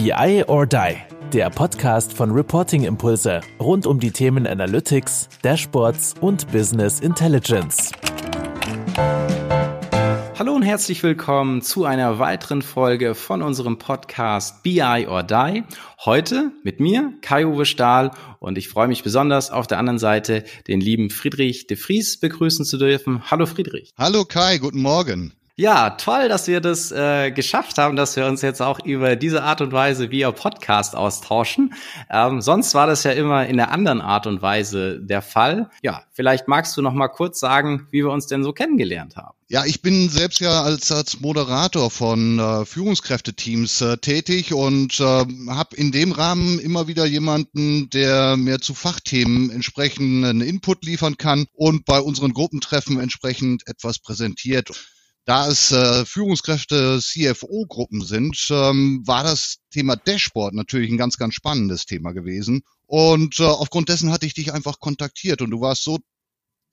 BI or Die, der Podcast von Reporting Impulse rund um die Themen Analytics, Dashboards und Business Intelligence. Hallo und herzlich willkommen zu einer weiteren Folge von unserem Podcast BI or Die. Heute mit mir, Kai-Uwe Stahl, und ich freue mich besonders auf der anderen Seite den lieben Friedrich de Vries begrüßen zu dürfen. Hallo Friedrich. Hallo Kai, guten Morgen. Ja, toll, dass wir das äh, geschafft haben, dass wir uns jetzt auch über diese Art und Weise via Podcast austauschen. Ähm, sonst war das ja immer in der anderen Art und Weise der Fall. Ja, vielleicht magst du noch mal kurz sagen, wie wir uns denn so kennengelernt haben. Ja, ich bin selbst ja als, als Moderator von äh, Führungskräfteteams äh, tätig und äh, habe in dem Rahmen immer wieder jemanden, der mir zu Fachthemen entsprechenden Input liefern kann und bei unseren Gruppentreffen entsprechend etwas präsentiert. Da es äh, Führungskräfte CFO-Gruppen sind, ähm, war das Thema Dashboard natürlich ein ganz, ganz spannendes Thema gewesen. Und äh, aufgrund dessen hatte ich dich einfach kontaktiert und du warst so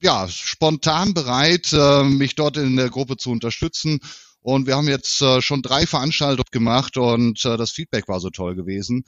ja, spontan bereit, äh, mich dort in der Gruppe zu unterstützen. Und wir haben jetzt äh, schon drei Veranstaltungen gemacht und äh, das Feedback war so toll gewesen.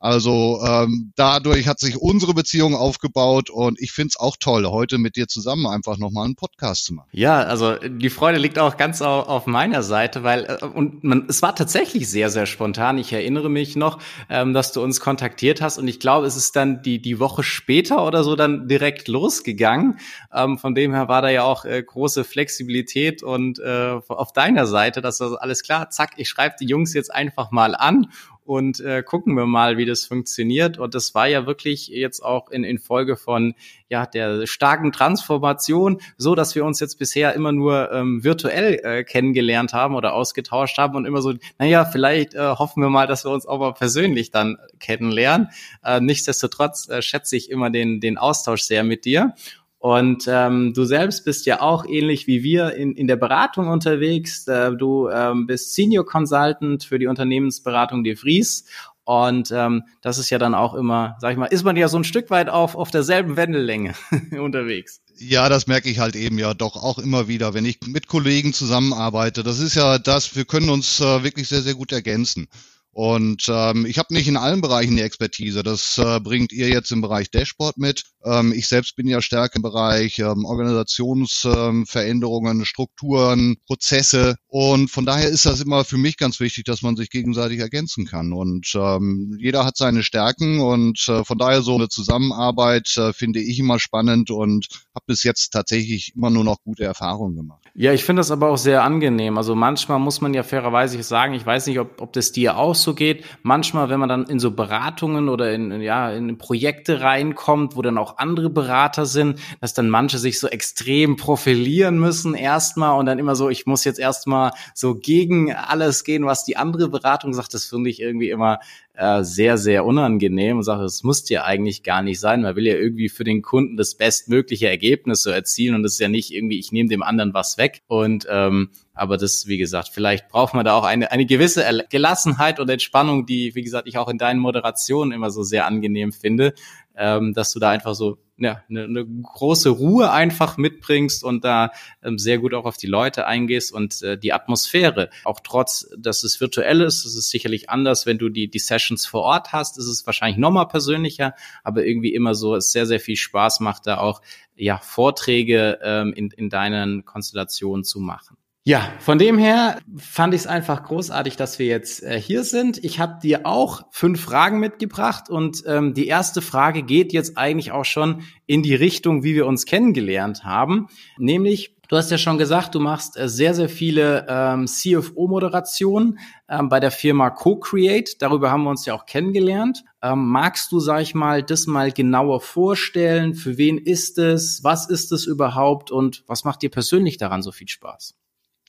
Also ähm, dadurch hat sich unsere Beziehung aufgebaut und ich finde es auch toll, heute mit dir zusammen einfach nochmal einen Podcast zu machen. Ja, also die Freude liegt auch ganz auf, auf meiner Seite, weil äh, und man, es war tatsächlich sehr, sehr spontan. Ich erinnere mich noch, ähm, dass du uns kontaktiert hast und ich glaube, es ist dann die, die Woche später oder so dann direkt losgegangen. Ähm, von dem her war da ja auch äh, große Flexibilität und äh, auf deiner Seite, dass das alles klar, zack, ich schreibe die Jungs jetzt einfach mal an und äh, gucken wir mal, wie das funktioniert. Und das war ja wirklich jetzt auch in, in Folge von ja der starken Transformation, so dass wir uns jetzt bisher immer nur ähm, virtuell äh, kennengelernt haben oder ausgetauscht haben und immer so, naja, vielleicht äh, hoffen wir mal, dass wir uns auch mal persönlich dann kennenlernen. Äh, nichtsdestotrotz äh, schätze ich immer den, den Austausch sehr mit dir. Und ähm, du selbst bist ja auch ähnlich wie wir in, in der Beratung unterwegs. Äh, du ähm, bist Senior Consultant für die Unternehmensberatung De Vries. Und ähm, das ist ja dann auch immer, sag ich mal, ist man ja so ein Stück weit auf, auf derselben Wendelänge unterwegs. Ja, das merke ich halt eben ja doch auch immer wieder, wenn ich mit Kollegen zusammenarbeite. Das ist ja das, wir können uns äh, wirklich sehr, sehr gut ergänzen. Und ähm, ich habe nicht in allen Bereichen die Expertise. Das äh, bringt ihr jetzt im Bereich Dashboard mit. Ähm, ich selbst bin ja stärker im Bereich ähm, Organisationsveränderungen, ähm, Strukturen, Prozesse. Und von daher ist das immer für mich ganz wichtig, dass man sich gegenseitig ergänzen kann. Und ähm, jeder hat seine Stärken und äh, von daher so eine Zusammenarbeit äh, finde ich immer spannend und habe bis jetzt tatsächlich immer nur noch gute Erfahrungen gemacht. Ja, ich finde das aber auch sehr angenehm. Also manchmal muss man ja fairerweise sagen, ich weiß nicht, ob, ob das dir auch so geht. Manchmal, wenn man dann in so Beratungen oder in, ja, in Projekte reinkommt, wo dann auch andere Berater sind, dass dann manche sich so extrem profilieren müssen erstmal und dann immer so, ich muss jetzt erstmal so gegen alles gehen, was die andere Beratung sagt. Das finde ich irgendwie immer äh, sehr, sehr unangenehm und sage, es muss ja eigentlich gar nicht sein. Man will ja irgendwie für den Kunden das bestmögliche Ergebnis so erzielen und das ist ja nicht irgendwie, ich nehme dem anderen was weg. Und ähm, aber das, wie gesagt, vielleicht braucht man da auch eine, eine gewisse Gelassenheit und Entspannung, die, wie gesagt, ich auch in deinen Moderationen immer so sehr angenehm finde, ähm, dass du da einfach so ja, eine, eine große Ruhe einfach mitbringst und da ähm, sehr gut auch auf die Leute eingehst und äh, die Atmosphäre. Auch trotz, dass es virtuell ist, ist es sicherlich anders, wenn du die, die Sessions vor Ort hast, ist es wahrscheinlich nochmal persönlicher, aber irgendwie immer so, es sehr, sehr viel Spaß macht, da auch ja, Vorträge ähm, in, in deinen Konstellationen zu machen. Ja, von dem her fand ich es einfach großartig, dass wir jetzt äh, hier sind. Ich habe dir auch fünf Fragen mitgebracht und ähm, die erste Frage geht jetzt eigentlich auch schon in die Richtung, wie wir uns kennengelernt haben, nämlich Du hast ja schon gesagt, du machst äh, sehr, sehr viele ähm, CFO-Moderationen ähm, bei der Firma Co-Create. Darüber haben wir uns ja auch kennengelernt. Ähm, magst du, sag ich mal, das mal genauer vorstellen? Für wen ist es? Was ist es überhaupt? Und was macht dir persönlich daran so viel Spaß?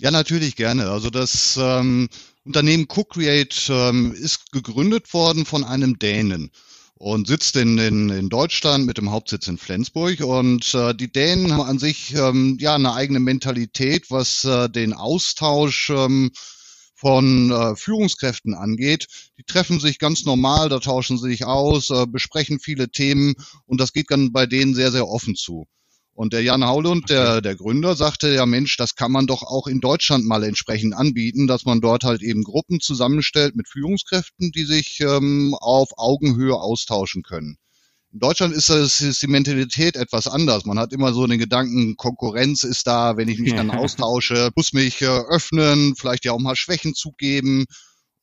Ja, natürlich gerne. Also das ähm, Unternehmen CookCreate ähm, ist gegründet worden von einem Dänen und sitzt in, in, in Deutschland mit dem Hauptsitz in Flensburg. Und äh, die Dänen haben an sich ähm, ja eine eigene Mentalität, was äh, den Austausch ähm, von äh, Führungskräften angeht. Die treffen sich ganz normal, da tauschen sie sich aus, äh, besprechen viele Themen und das geht dann bei denen sehr, sehr offen zu. Und der Jan Haulund, der, der Gründer, sagte, ja Mensch, das kann man doch auch in Deutschland mal entsprechend anbieten, dass man dort halt eben Gruppen zusammenstellt mit Führungskräften, die sich ähm, auf Augenhöhe austauschen können. In Deutschland ist, das, ist die Mentalität etwas anders. Man hat immer so den Gedanken, Konkurrenz ist da, wenn ich mich dann austausche, muss mich äh, öffnen, vielleicht ja auch mal Schwächen zugeben.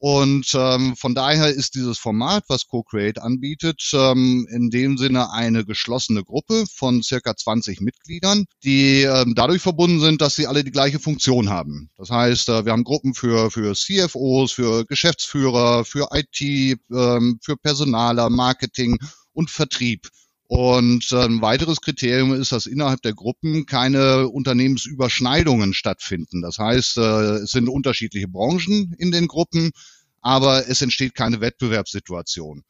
Und ähm, von daher ist dieses Format, was Co-Create anbietet, ähm, in dem Sinne eine geschlossene Gruppe von circa 20 Mitgliedern, die ähm, dadurch verbunden sind, dass sie alle die gleiche Funktion haben. Das heißt, äh, wir haben Gruppen für, für CFOs, für Geschäftsführer, für IT, ähm, für Personaler, Marketing und Vertrieb. Und äh, ein weiteres Kriterium ist, dass innerhalb der Gruppen keine Unternehmensüberschneidungen stattfinden. Das heißt, äh, es sind unterschiedliche Branchen in den Gruppen, aber es entsteht keine Wettbewerbssituation.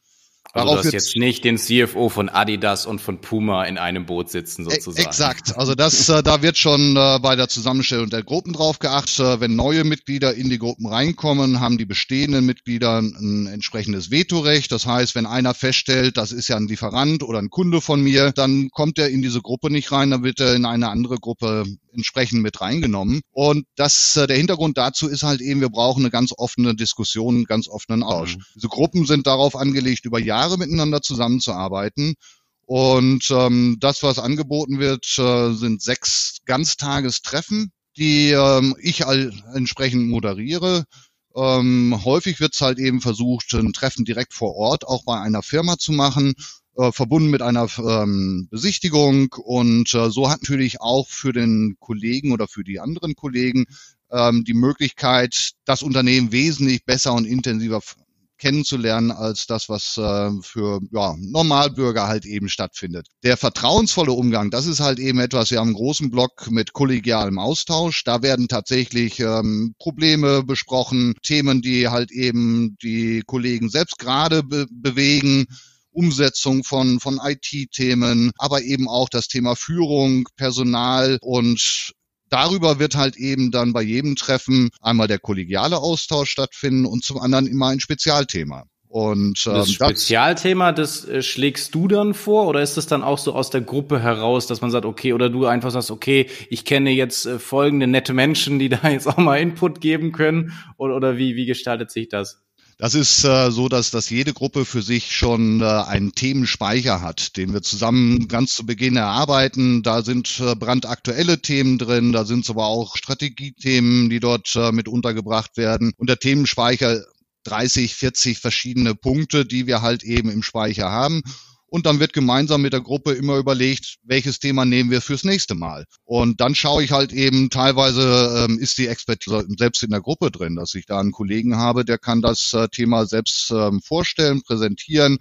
Also du hast jetzt nicht den CFO von Adidas und von Puma in einem Boot sitzen sozusagen. Exakt. Also das, äh, da wird schon äh, bei der Zusammenstellung der Gruppen drauf geachtet. Äh, wenn neue Mitglieder in die Gruppen reinkommen, haben die bestehenden Mitglieder ein entsprechendes Vetorecht. Das heißt, wenn einer feststellt, das ist ja ein Lieferant oder ein Kunde von mir, dann kommt er in diese Gruppe nicht rein, dann wird er in eine andere Gruppe entsprechend mit reingenommen. Und das, äh, der Hintergrund dazu ist halt eben, wir brauchen eine ganz offene Diskussion, einen ganz offenen Austausch. Mhm. Diese Gruppen sind darauf angelegt, über Jahre miteinander zusammenzuarbeiten. Und ähm, das, was angeboten wird, äh, sind sechs Ganztagestreffen, die ähm, ich all entsprechend moderiere. Ähm, häufig wird es halt eben versucht, ein Treffen direkt vor Ort auch bei einer Firma zu machen äh, verbunden mit einer ähm, Besichtigung. Und äh, so hat natürlich auch für den Kollegen oder für die anderen Kollegen ähm, die Möglichkeit, das Unternehmen wesentlich besser und intensiver kennenzulernen als das, was äh, für ja, Normalbürger halt eben stattfindet. Der vertrauensvolle Umgang, das ist halt eben etwas, wir haben einen großen Block mit kollegialem Austausch. Da werden tatsächlich ähm, Probleme besprochen, Themen, die halt eben die Kollegen selbst gerade be bewegen Umsetzung von, von IT-Themen, aber eben auch das Thema Führung, Personal und Darüber wird halt eben dann bei jedem Treffen einmal der kollegiale Austausch stattfinden und zum anderen immer ein Spezialthema. Und ähm, das Spezialthema, das äh, schlägst du dann vor oder ist das dann auch so aus der Gruppe heraus, dass man sagt, okay, oder du einfach sagst, okay, ich kenne jetzt äh, folgende nette Menschen, die da jetzt auch mal Input geben können oder, oder wie, wie gestaltet sich das? Das ist äh, so, dass, dass jede Gruppe für sich schon äh, einen Themenspeicher hat, den wir zusammen ganz zu Beginn erarbeiten. Da sind äh, brandaktuelle Themen drin, da sind aber auch Strategiethemen, die dort äh, mit untergebracht werden. Und der Themenspeicher 30, 40 verschiedene Punkte, die wir halt eben im Speicher haben. Und dann wird gemeinsam mit der Gruppe immer überlegt, welches Thema nehmen wir fürs nächste Mal. Und dann schaue ich halt eben, teilweise ähm, ist die Expertise selbst in der Gruppe drin, dass ich da einen Kollegen habe, der kann das äh, Thema selbst ähm, vorstellen, präsentieren,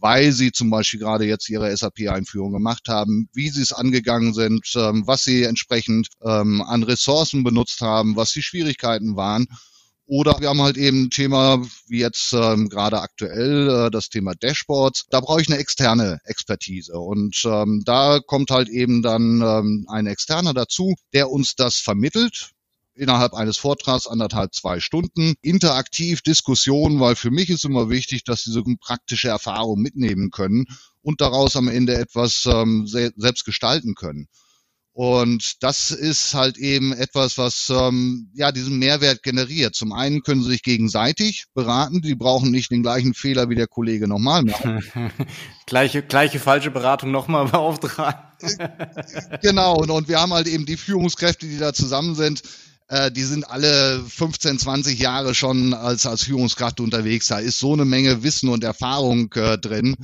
weil sie zum Beispiel gerade jetzt ihre SAP-Einführung gemacht haben, wie sie es angegangen sind, ähm, was sie entsprechend ähm, an Ressourcen benutzt haben, was die Schwierigkeiten waren. Oder wir haben halt eben ein Thema, wie jetzt ähm, gerade aktuell, äh, das Thema Dashboards. Da brauche ich eine externe Expertise. Und ähm, da kommt halt eben dann ähm, ein Externer dazu, der uns das vermittelt innerhalb eines Vortrags anderthalb, zwei Stunden. Interaktiv, Diskussion, weil für mich ist immer wichtig, dass diese praktische Erfahrung mitnehmen können und daraus am Ende etwas ähm, selbst gestalten können. Und das ist halt eben etwas, was ähm, ja diesen Mehrwert generiert. Zum einen können sie sich gegenseitig beraten, die brauchen nicht den gleichen Fehler wie der Kollege nochmal machen. gleiche, gleiche falsche Beratung nochmal beauftragen. genau, und, und wir haben halt eben die Führungskräfte, die da zusammen sind, äh, die sind alle 15, 20 Jahre schon als, als Führungskraft unterwegs. Da ist so eine Menge Wissen und Erfahrung äh, drin.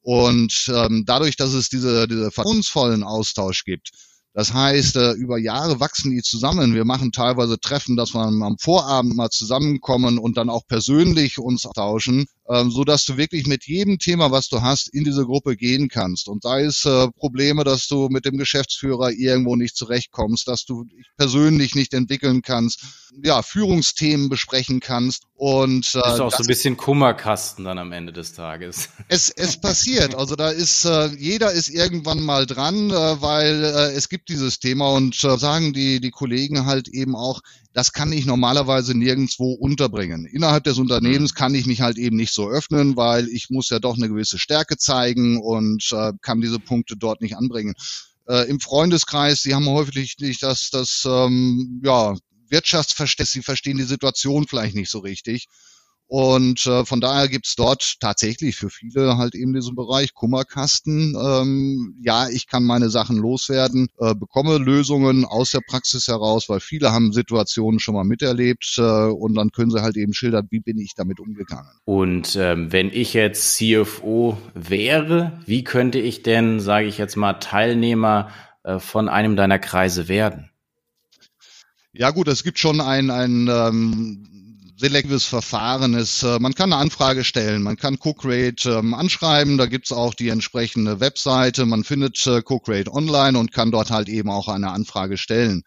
Und ähm, dadurch, dass es diese, diese vertrauensvollen Austausch gibt, das heißt, äh, über Jahre wachsen die zusammen. Wir machen teilweise Treffen, dass wir am Vorabend mal zusammenkommen und dann auch persönlich uns tauschen, ähm, so dass du wirklich mit jedem Thema, was du hast, in diese Gruppe gehen kannst. Und sei es äh, Probleme, dass du mit dem Geschäftsführer irgendwo nicht zurechtkommst, dass du dich persönlich nicht entwickeln kannst, ja, Führungsthemen besprechen kannst. Und äh, ist auch so ein bisschen Kummerkasten dann am Ende des Tages. Es, es passiert. Also da ist äh, jeder ist irgendwann mal dran, äh, weil äh, es gibt dieses Thema und äh, sagen die die Kollegen halt eben auch, das kann ich normalerweise nirgendwo unterbringen. Innerhalb des Unternehmens mhm. kann ich mich halt eben nicht so öffnen, weil ich muss ja doch eine gewisse Stärke zeigen und äh, kann diese Punkte dort nicht anbringen. Äh, Im Freundeskreis, die haben häufig nicht das, das ähm, ja, Wirtschaftsverständnis, sie verstehen die Situation vielleicht nicht so richtig. Und äh, von daher gibt's dort tatsächlich für viele halt eben diesen Bereich Kummerkasten. Ähm, ja, ich kann meine Sachen loswerden, äh, bekomme Lösungen aus der Praxis heraus, weil viele haben Situationen schon mal miterlebt äh, und dann können sie halt eben schildern, wie bin ich damit umgegangen. Und ähm, wenn ich jetzt CFO wäre, wie könnte ich denn, sage ich jetzt mal, Teilnehmer äh, von einem deiner Kreise werden? Ja gut, es gibt schon ein, ein ähm, selektives Verfahren ist, äh, man kann eine Anfrage stellen, man kann CookRate ähm, anschreiben, da gibt's auch die entsprechende Webseite, man findet äh, CookRate online und kann dort halt eben auch eine Anfrage stellen.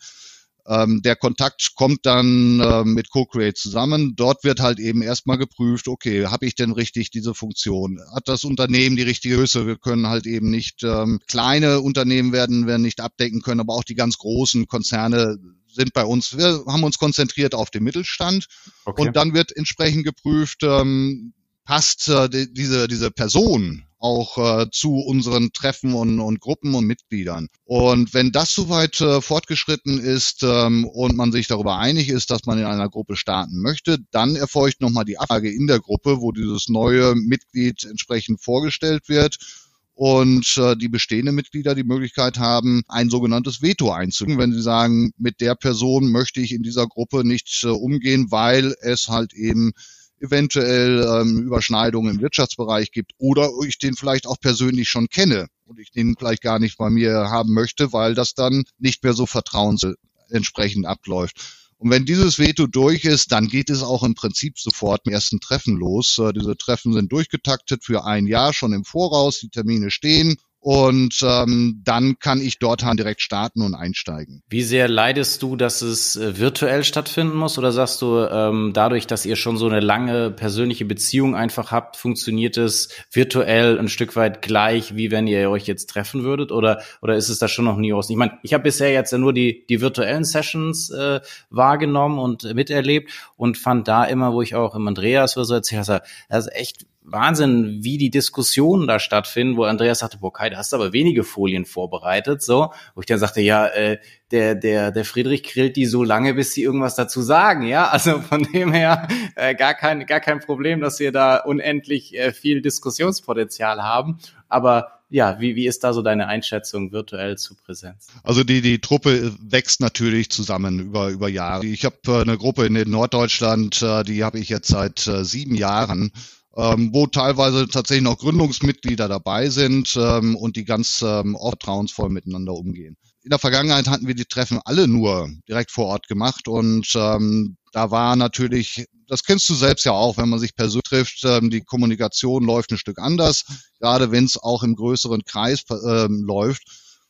Ähm, der Kontakt kommt dann äh, mit CookRate zusammen. Dort wird halt eben erstmal geprüft, okay, habe ich denn richtig diese Funktion? Hat das Unternehmen die richtige Größe? Wir können halt eben nicht ähm, kleine Unternehmen werden, werden nicht abdecken können, aber auch die ganz großen Konzerne sind bei uns, wir haben uns konzentriert auf den Mittelstand okay. und dann wird entsprechend geprüft, ähm, passt äh, die, diese, diese Person auch äh, zu unseren Treffen und, und Gruppen und Mitgliedern. Und wenn das soweit äh, fortgeschritten ist ähm, und man sich darüber einig ist, dass man in einer Gruppe starten möchte, dann erfolgt nochmal die Abfrage in der Gruppe, wo dieses neue Mitglied entsprechend vorgestellt wird und äh, die bestehenden Mitglieder die Möglichkeit haben, ein sogenanntes Veto einzulegen, wenn sie sagen, mit der Person möchte ich in dieser Gruppe nicht äh, umgehen, weil es halt eben eventuell ähm, Überschneidungen im Wirtschaftsbereich gibt oder ich den vielleicht auch persönlich schon kenne und ich den vielleicht gar nicht bei mir haben möchte, weil das dann nicht mehr so vertrauensentsprechend abläuft. Und wenn dieses Veto durch ist, dann geht es auch im Prinzip sofort im ersten Treffen los. Äh, diese Treffen sind durchgetaktet für ein Jahr schon im Voraus. Die Termine stehen und ähm, dann kann ich dort halt direkt starten und einsteigen. Wie sehr leidest du, dass es äh, virtuell stattfinden muss? Oder sagst du, ähm, dadurch, dass ihr schon so eine lange persönliche Beziehung einfach habt, funktioniert es virtuell ein Stück weit gleich, wie wenn ihr euch jetzt treffen würdet? Oder, oder ist es da schon noch nie aus? Ich meine, ich habe bisher jetzt ja nur die, die virtuellen Sessions äh, wahrgenommen und miterlebt und fand da immer, wo ich auch im Andreas oder so erzählt habe, also echt Wahnsinn, wie die Diskussionen da stattfinden, wo Andreas sagte, boah, Kai, da hast du aber wenige Folien vorbereitet, so. Wo ich dann sagte, ja, äh, der, der, der Friedrich grillt die so lange, bis sie irgendwas dazu sagen, ja. Also von dem her äh, gar kein, gar kein Problem, dass wir da unendlich äh, viel Diskussionspotenzial haben. Aber ja, wie, wie ist da so deine Einschätzung virtuell zu Präsenz? Also die, die Truppe wächst natürlich zusammen über, über Jahre. Ich habe äh, eine Gruppe in Norddeutschland, äh, die habe ich jetzt seit äh, sieben Jahren ähm, wo teilweise tatsächlich noch Gründungsmitglieder dabei sind ähm, und die ganz ähm, vertrauensvoll miteinander umgehen. In der Vergangenheit hatten wir die Treffen alle nur direkt vor Ort gemacht und ähm, da war natürlich, das kennst du selbst ja auch, wenn man sich persönlich trifft, ähm, die Kommunikation läuft ein Stück anders, gerade wenn es auch im größeren Kreis ähm, läuft.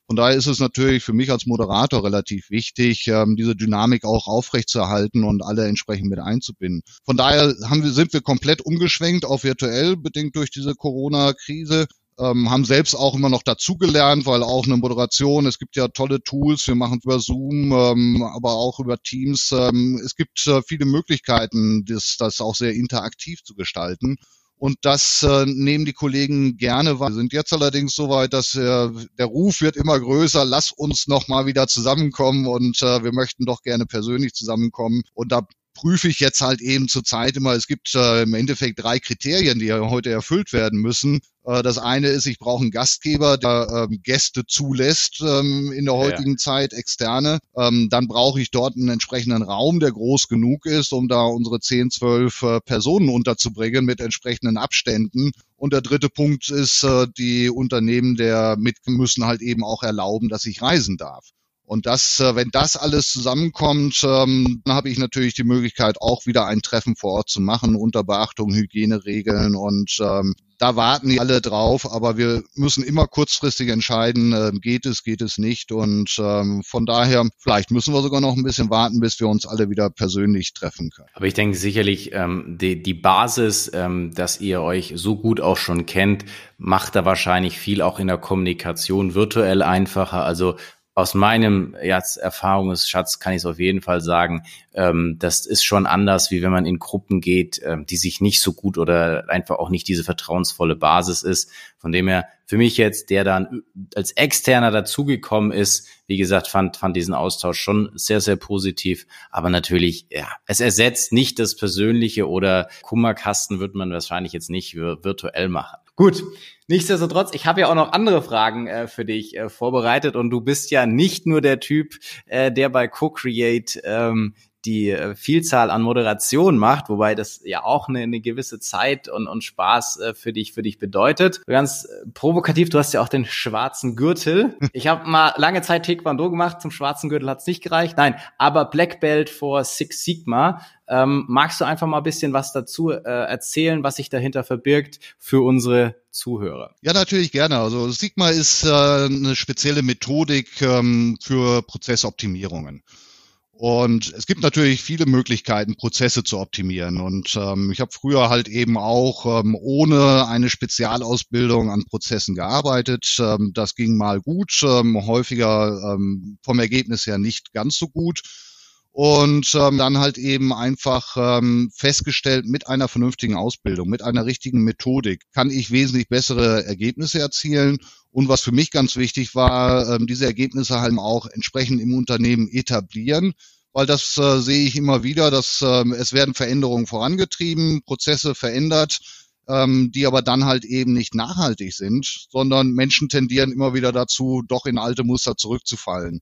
Von daher ist es natürlich für mich als Moderator relativ wichtig, ähm, diese Dynamik auch aufrechtzuerhalten und alle entsprechend mit einzubinden. Von daher haben wir, sind wir komplett umgeschwenkt auf virtuell, bedingt durch diese Corona-Krise. Ähm, haben selbst auch immer noch dazugelernt, weil auch eine Moderation, es gibt ja tolle Tools, wir machen über Zoom, ähm, aber auch über Teams. Es gibt äh, viele Möglichkeiten, das, das auch sehr interaktiv zu gestalten. Und das äh, nehmen die Kollegen gerne wahr. Wir sind jetzt allerdings so weit, dass äh, der Ruf wird immer größer. Lass uns noch mal wieder zusammenkommen und äh, wir möchten doch gerne persönlich zusammenkommen. Und da prüfe ich jetzt halt eben zurzeit immer, es gibt äh, im Endeffekt drei Kriterien, die ja heute erfüllt werden müssen. Äh, das eine ist, ich brauche einen Gastgeber, der ähm, Gäste zulässt ähm, in der heutigen ja. Zeit, externe. Ähm, dann brauche ich dort einen entsprechenden Raum, der groß genug ist, um da unsere 10, 12 äh, Personen unterzubringen mit entsprechenden Abständen. Und der dritte Punkt ist, äh, die Unternehmen der mit müssen halt eben auch erlauben, dass ich reisen darf. Und das, äh, wenn das alles zusammenkommt, ähm, dann habe ich natürlich die Möglichkeit, auch wieder ein Treffen vor Ort zu machen unter Beachtung Hygieneregeln. Und ähm, da warten die alle drauf, aber wir müssen immer kurzfristig entscheiden, äh, geht es, geht es nicht. Und ähm, von daher, vielleicht müssen wir sogar noch ein bisschen warten, bis wir uns alle wieder persönlich treffen können. Aber ich denke sicherlich, ähm, die, die Basis, ähm, dass ihr euch so gut auch schon kennt, macht da wahrscheinlich viel auch in der Kommunikation virtuell einfacher. Also aus meinem Erfahrungsschatz kann ich es auf jeden Fall sagen, ähm, das ist schon anders, wie wenn man in Gruppen geht, ähm, die sich nicht so gut oder einfach auch nicht diese vertrauensvolle Basis ist. Von dem her, für mich jetzt, der dann als Externer dazugekommen ist, wie gesagt, fand, fand diesen Austausch schon sehr, sehr positiv. Aber natürlich, ja, es ersetzt nicht das Persönliche oder Kummerkasten wird man wahrscheinlich jetzt nicht virtuell machen. Gut, nichtsdestotrotz, ich habe ja auch noch andere Fragen äh, für dich äh, vorbereitet und du bist ja nicht nur der Typ, äh, der bei Co-Create ähm, die äh, Vielzahl an Moderation macht, wobei das ja auch eine, eine gewisse Zeit und, und Spaß äh, für dich für dich bedeutet. Ganz äh, provokativ, du hast ja auch den schwarzen Gürtel. Ich habe mal lange Zeit Taekwondo gemacht, zum schwarzen Gürtel hat's nicht gereicht. Nein, aber Black Belt for Six Sigma. Ähm, magst du einfach mal ein bisschen was dazu äh, erzählen, was sich dahinter verbirgt für unsere Zuhörer? Ja, natürlich gerne. Also Sigma ist äh, eine spezielle Methodik ähm, für Prozessoptimierungen. Und es gibt natürlich viele Möglichkeiten, Prozesse zu optimieren. Und ähm, ich habe früher halt eben auch ähm, ohne eine Spezialausbildung an Prozessen gearbeitet. Ähm, das ging mal gut, ähm, häufiger ähm, vom Ergebnis her nicht ganz so gut. Und ähm, dann halt eben einfach ähm, festgestellt, mit einer vernünftigen Ausbildung, mit einer richtigen Methodik kann ich wesentlich bessere Ergebnisse erzielen. Und was für mich ganz wichtig war, ähm, diese Ergebnisse halt auch entsprechend im Unternehmen etablieren, weil das äh, sehe ich immer wieder, dass ähm, es werden Veränderungen vorangetrieben, Prozesse verändert, ähm, die aber dann halt eben nicht nachhaltig sind, sondern Menschen tendieren immer wieder dazu, doch in alte Muster zurückzufallen.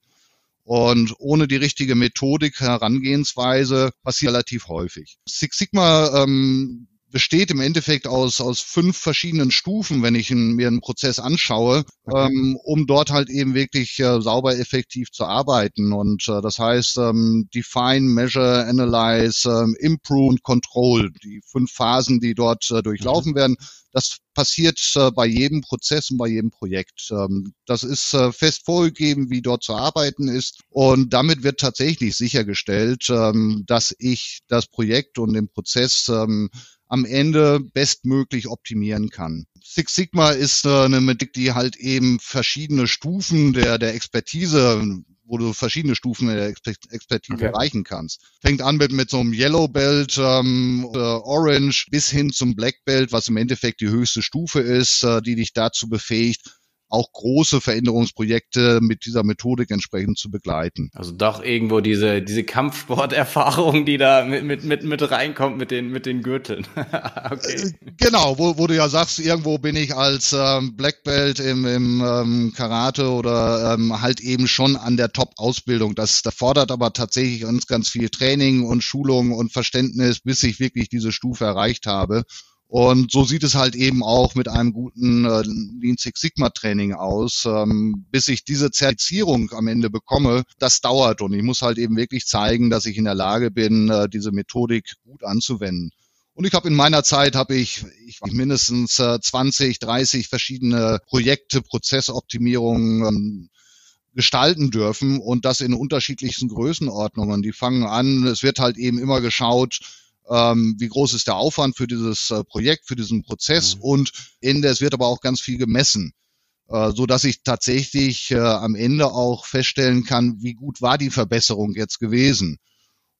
Und ohne die richtige Methodik, Herangehensweise passiert relativ häufig. Six Sigma ähm, besteht im Endeffekt aus, aus fünf verschiedenen Stufen, wenn ich in, mir einen Prozess anschaue, okay. ähm, um dort halt eben wirklich äh, sauber effektiv zu arbeiten. Und äh, das heißt ähm, Define, Measure, Analyze, ähm, Improve und Control, die fünf Phasen, die dort äh, durchlaufen mhm. werden. Das passiert äh, bei jedem Prozess und bei jedem Projekt. Ähm, das ist äh, fest vorgegeben, wie dort zu arbeiten ist. Und damit wird tatsächlich sichergestellt, ähm, dass ich das Projekt und den Prozess ähm, am Ende bestmöglich optimieren kann. Six Sigma ist äh, eine Methodik, die halt eben verschiedene Stufen der, der Expertise wo du verschiedene Stufen der Expertise okay. erreichen kannst. Fängt an mit, mit so einem Yellow Belt, ähm, äh, Orange bis hin zum Black Belt, was im Endeffekt die höchste Stufe ist, äh, die dich dazu befähigt, auch große Veränderungsprojekte mit dieser Methodik entsprechend zu begleiten. Also doch irgendwo diese, diese Kampfsporterfahrung, die da mit, mit, mit, mit reinkommt mit den, mit den Gürteln. okay. Äh, genau, wo, wo du ja sagst, irgendwo bin ich als ähm, Black Belt im, im ähm, Karate oder ähm, halt eben schon an der Top-Ausbildung. Das, das fordert aber tatsächlich ganz, ganz viel Training und Schulung und Verständnis, bis ich wirklich diese Stufe erreicht habe. Und so sieht es halt eben auch mit einem guten äh, Lean Six Sigma Training aus. Ähm, bis ich diese Zertifizierung am Ende bekomme, das dauert und ich muss halt eben wirklich zeigen, dass ich in der Lage bin, äh, diese Methodik gut anzuwenden. Und ich habe in meiner Zeit habe ich, ich mindestens äh, 20, 30 verschiedene Projekte, Prozessoptimierungen ähm, gestalten dürfen und das in unterschiedlichsten Größenordnungen. Die fangen an, es wird halt eben immer geschaut, ähm, wie groß ist der Aufwand für dieses äh, Projekt, für diesen Prozess mhm. und Ende, es wird aber auch ganz viel gemessen, äh, so dass ich tatsächlich äh, am Ende auch feststellen kann, wie gut war die Verbesserung jetzt gewesen.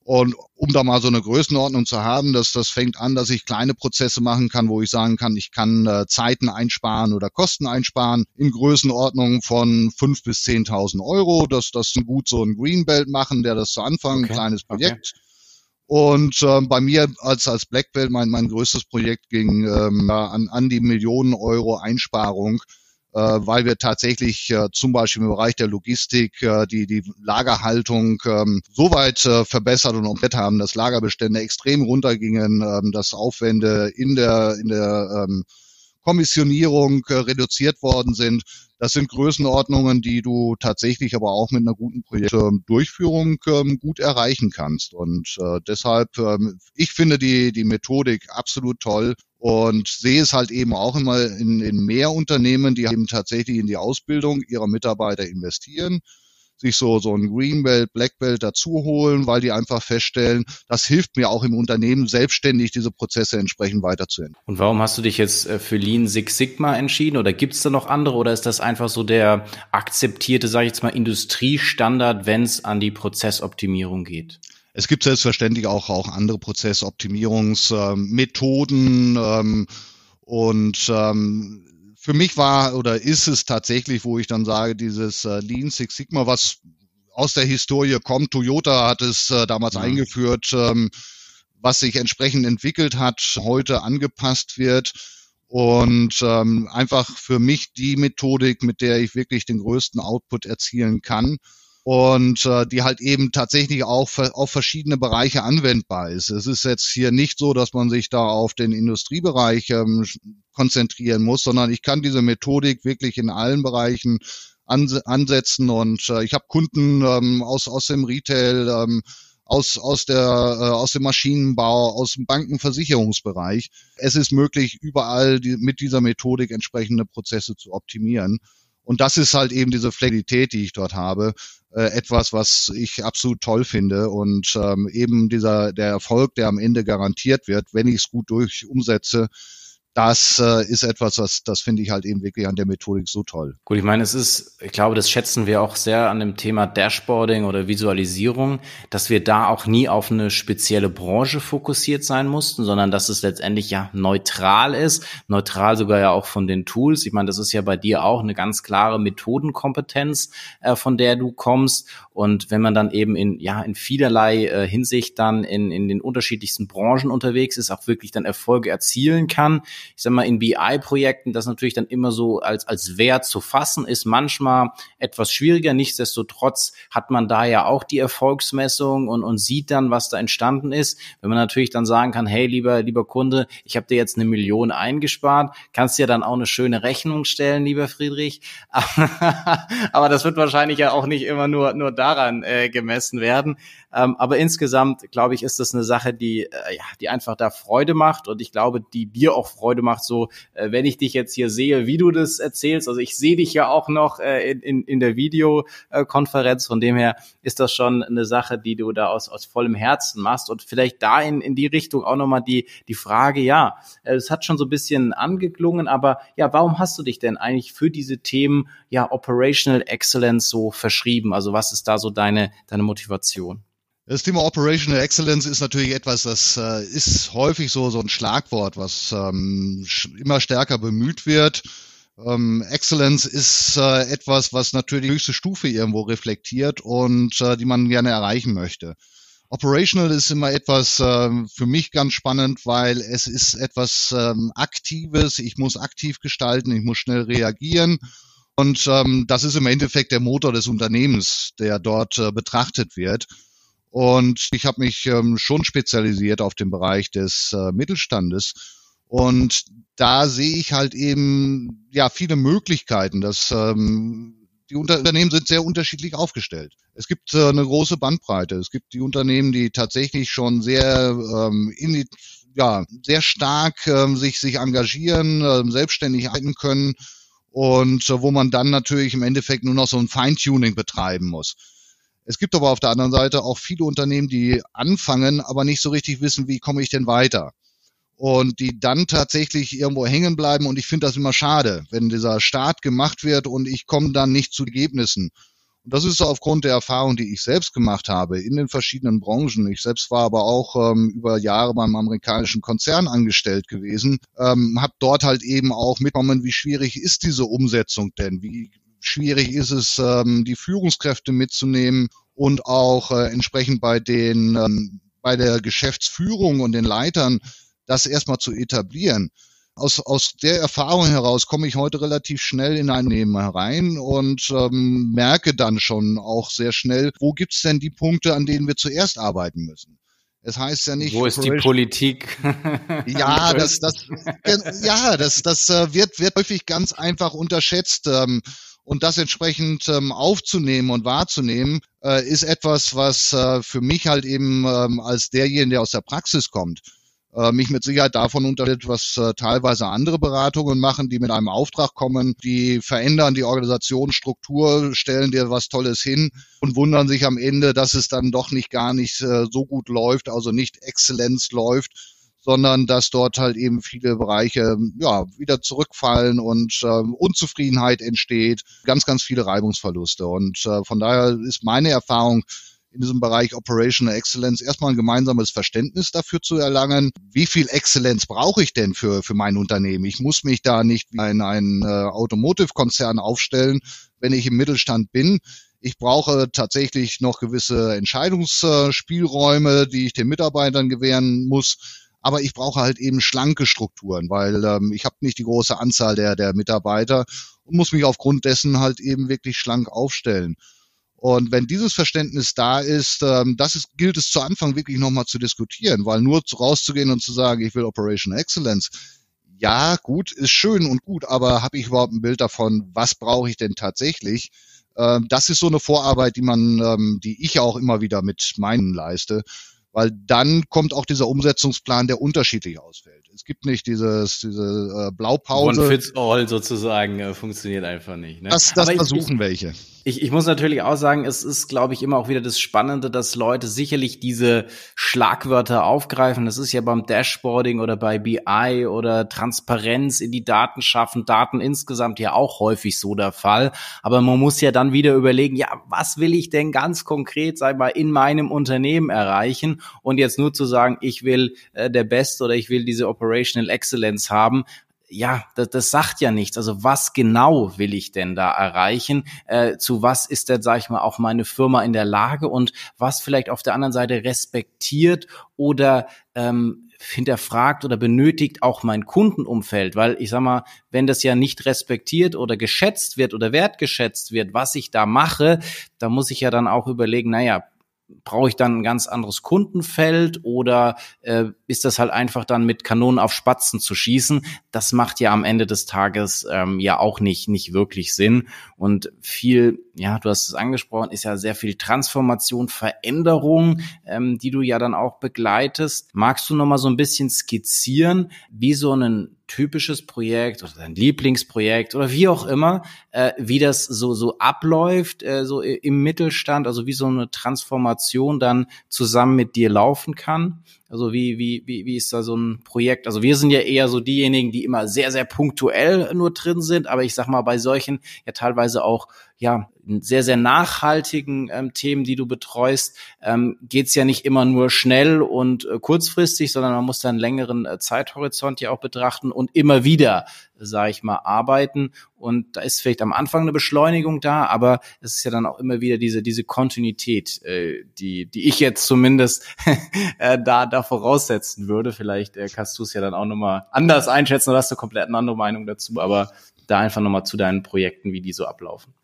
Und um da mal so eine Größenordnung zu haben, dass das fängt an, dass ich kleine Prozesse machen kann, wo ich sagen kann, ich kann äh, Zeiten einsparen oder Kosten einsparen in Größenordnung von fünf bis zehntausend Euro. dass das gut so ein Greenbelt machen, der das zu Anfang, okay. ein kleines Projekt. Okay und äh, bei mir als, als Black Belt, mein, mein größtes Projekt ging ähm, an, an die Millionen Euro Einsparung, äh, weil wir tatsächlich äh, zum Beispiel im Bereich der Logistik äh, die, die Lagerhaltung ähm, so weit äh, verbessert und komplett haben, dass Lagerbestände extrem runtergingen, ähm, dass Aufwände in der, in der ähm, Kommissionierung äh, reduziert worden sind. Das sind Größenordnungen, die du tatsächlich aber auch mit einer guten Projektdurchführung ähm, gut erreichen kannst. Und äh, deshalb, ähm, ich finde die, die Methodik absolut toll und sehe es halt eben auch immer in, in mehr Unternehmen, die eben tatsächlich in die Ausbildung ihrer Mitarbeiter investieren sich so, so ein Greenbelt, Blackbelt dazu holen, weil die einfach feststellen, das hilft mir auch im Unternehmen selbstständig diese Prozesse entsprechend weiterzuentwickeln. Und warum hast du dich jetzt äh, für Lean Six Sigma entschieden oder gibt es da noch andere oder ist das einfach so der akzeptierte, sage ich jetzt mal, Industriestandard, wenn es an die Prozessoptimierung geht? Es gibt selbstverständlich auch, auch andere Prozessoptimierungsmethoden ähm, und ähm, für mich war oder ist es tatsächlich, wo ich dann sage, dieses äh, Lean Six Sigma, was aus der Historie kommt. Toyota hat es äh, damals ja. eingeführt, ähm, was sich entsprechend entwickelt hat, heute angepasst wird und ähm, einfach für mich die Methodik, mit der ich wirklich den größten Output erzielen kann und äh, die halt eben tatsächlich auch auf verschiedene Bereiche anwendbar ist. Es ist jetzt hier nicht so, dass man sich da auf den Industriebereich ähm, konzentrieren muss, sondern ich kann diese Methodik wirklich in allen Bereichen ansetzen und äh, ich habe Kunden ähm, aus aus dem Retail, ähm, aus aus der äh, aus dem Maschinenbau, aus dem Bankenversicherungsbereich. Es ist möglich, überall die, mit dieser Methodik entsprechende Prozesse zu optimieren. Und das ist halt eben diese Flexibilität, die ich dort habe, äh, etwas, was ich absolut toll finde. Und ähm, eben dieser der Erfolg, der am Ende garantiert wird, wenn ich es gut durch umsetze, das äh, ist etwas, was das finde ich halt eben wirklich an der Methodik so toll. Gut, ich meine, es ist, ich glaube, das schätzen wir auch sehr an dem Thema Dashboarding oder Visualisierung, dass wir da auch nie auf eine spezielle Branche fokussiert sein mussten, sondern dass es letztendlich ja neutral ist, neutral sogar ja auch von den Tools. Ich meine, das ist ja bei dir auch eine ganz klare Methodenkompetenz, äh, von der du kommst. Und wenn man dann eben in ja in vielerlei äh, Hinsicht dann in in den unterschiedlichsten Branchen unterwegs ist, auch wirklich dann Erfolge erzielen kann ich sag mal, in BI-Projekten das natürlich dann immer so als, als Wert zu fassen ist, manchmal etwas schwieriger. Nichtsdestotrotz hat man da ja auch die Erfolgsmessung und, und sieht dann, was da entstanden ist. Wenn man natürlich dann sagen kann, hey, lieber, lieber Kunde, ich habe dir jetzt eine Million eingespart, kannst dir dann auch eine schöne Rechnung stellen, lieber Friedrich. Aber das wird wahrscheinlich ja auch nicht immer nur, nur daran äh, gemessen werden. Ähm, aber insgesamt, glaube ich, ist das eine Sache, die, äh, ja, die einfach da Freude macht und ich glaube, die dir auch Freude macht, so, äh, wenn ich dich jetzt hier sehe, wie du das erzählst. Also ich sehe dich ja auch noch äh, in, in, in der Videokonferenz. Von dem her ist das schon eine Sache, die du da aus, aus vollem Herzen machst und vielleicht da in, in die Richtung auch nochmal die, die Frage, ja, äh, es hat schon so ein bisschen angeklungen, aber ja, warum hast du dich denn eigentlich für diese Themen, ja, Operational Excellence so verschrieben? Also was ist da so deine, deine Motivation? Das Thema Operational Excellence ist natürlich etwas, das äh, ist häufig so, so ein Schlagwort, was ähm, immer stärker bemüht wird. Ähm, Excellence ist äh, etwas, was natürlich die höchste Stufe irgendwo reflektiert und äh, die man gerne erreichen möchte. Operational ist immer etwas äh, für mich ganz spannend, weil es ist etwas ähm, Aktives. Ich muss aktiv gestalten, ich muss schnell reagieren. Und ähm, das ist im Endeffekt der Motor des Unternehmens, der dort äh, betrachtet wird. Und ich habe mich ähm, schon spezialisiert auf den Bereich des äh, Mittelstandes. Und da sehe ich halt eben ja viele Möglichkeiten, dass ähm, die Unternehmen sind sehr unterschiedlich aufgestellt. Es gibt äh, eine große Bandbreite. Es gibt die Unternehmen, die tatsächlich schon sehr ähm, in die, ja, sehr stark ähm, sich, sich engagieren, äh, selbstständig arbeiten können und äh, wo man dann natürlich im Endeffekt nur noch so ein Feintuning betreiben muss. Es gibt aber auf der anderen Seite auch viele Unternehmen, die anfangen, aber nicht so richtig wissen, wie komme ich denn weiter. Und die dann tatsächlich irgendwo hängen bleiben. Und ich finde das immer schade, wenn dieser Start gemacht wird und ich komme dann nicht zu Ergebnissen. Und das ist aufgrund der Erfahrung, die ich selbst gemacht habe in den verschiedenen Branchen. Ich selbst war aber auch ähm, über Jahre beim amerikanischen Konzern angestellt gewesen, ähm, habe dort halt eben auch mitbekommen, wie schwierig ist diese Umsetzung denn? Wie schwierig ist es, ähm, die Führungskräfte mitzunehmen und auch äh, entsprechend bei den ähm, bei der Geschäftsführung und den Leitern das erstmal zu etablieren. Aus, aus der Erfahrung heraus komme ich heute relativ schnell in ein Unternehmen herein und ähm, merke dann schon auch sehr schnell, wo gibt's denn die Punkte, an denen wir zuerst arbeiten müssen. Es heißt ja nicht. Wo ist die Politik? ja, das, das, ja, das, das äh, wird, wird häufig ganz einfach unterschätzt. Ähm, und das entsprechend ähm, aufzunehmen und wahrzunehmen, äh, ist etwas, was äh, für mich halt eben ähm, als derjenige, der aus der Praxis kommt, äh, mich mit Sicherheit davon unterscheidet, was äh, teilweise andere Beratungen machen, die mit einem Auftrag kommen, die verändern die Organisationsstruktur, stellen dir was Tolles hin und wundern sich am Ende, dass es dann doch nicht gar nicht äh, so gut läuft, also nicht Exzellenz läuft, sondern dass dort halt eben viele Bereiche ja wieder zurückfallen und äh, Unzufriedenheit entsteht, ganz, ganz viele Reibungsverluste. Und äh, von daher ist meine Erfahrung, in diesem Bereich Operational Excellence erstmal ein gemeinsames Verständnis dafür zu erlangen. Wie viel Exzellenz brauche ich denn für, für mein Unternehmen? Ich muss mich da nicht wie ein, ein äh, Automotive-Konzern aufstellen, wenn ich im Mittelstand bin. Ich brauche tatsächlich noch gewisse Entscheidungsspielräume, die ich den Mitarbeitern gewähren muss. Aber ich brauche halt eben schlanke Strukturen, weil ähm, ich habe nicht die große Anzahl der, der Mitarbeiter und muss mich aufgrund dessen halt eben wirklich schlank aufstellen. Und wenn dieses Verständnis da ist, ähm, das ist, gilt es zu Anfang wirklich nochmal zu diskutieren, weil nur zu, rauszugehen und zu sagen, ich will Operation Excellence, ja, gut, ist schön und gut, aber habe ich überhaupt ein Bild davon, was brauche ich denn tatsächlich? Ähm, das ist so eine Vorarbeit, die man, ähm, die ich auch immer wieder mit meinen leiste, weil dann kommt auch dieser Umsetzungsplan, der unterschiedlich ausfällt. Es gibt nicht dieses, diese äh, Blaupause. One fits all sozusagen äh, funktioniert einfach nicht. Ne? Das, das versuchen ich, welche. Ich, ich muss natürlich auch sagen, es ist, glaube ich, immer auch wieder das Spannende, dass Leute sicherlich diese Schlagwörter aufgreifen. Das ist ja beim Dashboarding oder bei BI oder Transparenz in die Daten schaffen, Daten insgesamt ja auch häufig so der Fall. Aber man muss ja dann wieder überlegen, ja, was will ich denn ganz konkret, sag mal, in meinem Unternehmen erreichen? Und jetzt nur zu sagen, ich will äh, der Beste oder ich will diese Operational Excellence haben, ja, das, das sagt ja nichts. Also was genau will ich denn da erreichen? Äh, zu was ist denn, sag ich mal, auch meine Firma in der Lage und was vielleicht auf der anderen Seite respektiert oder ähm, hinterfragt oder benötigt auch mein Kundenumfeld, weil ich sag mal, wenn das ja nicht respektiert oder geschätzt wird oder wertgeschätzt wird, was ich da mache, da muss ich ja dann auch überlegen, naja, brauche ich dann ein ganz anderes Kundenfeld oder äh, ist das halt einfach dann mit Kanonen auf Spatzen zu schießen? Das macht ja am Ende des Tages ähm, ja auch nicht nicht wirklich Sinn und viel, ja, du hast es angesprochen, ist ja sehr viel Transformation, Veränderung, ähm, die du ja dann auch begleitest. Magst du noch mal so ein bisschen skizzieren, wie so ein typisches Projekt oder dein Lieblingsprojekt oder wie auch immer, äh, wie das so so abläuft, äh, so im Mittelstand, also wie so eine Transformation dann zusammen mit dir laufen kann. Also wie, wie, wie, wie ist da so ein Projekt? Also wir sind ja eher so diejenigen, die immer sehr, sehr punktuell nur drin sind, aber ich sag mal, bei solchen ja teilweise auch ja sehr, sehr nachhaltigen ähm, Themen, die du betreust, ähm, geht ja nicht immer nur schnell und äh, kurzfristig, sondern man muss da einen längeren äh, Zeithorizont ja auch betrachten und immer wieder, sage ich mal, arbeiten. Und da ist vielleicht am Anfang eine Beschleunigung da, aber es ist ja dann auch immer wieder diese, diese Kontinuität, äh, die, die ich jetzt zumindest äh, da, da voraussetzen würde. Vielleicht äh, kannst du es ja dann auch nochmal anders einschätzen oder hast du komplett eine andere Meinung dazu, aber da einfach nochmal zu deinen Projekten, wie die so ablaufen.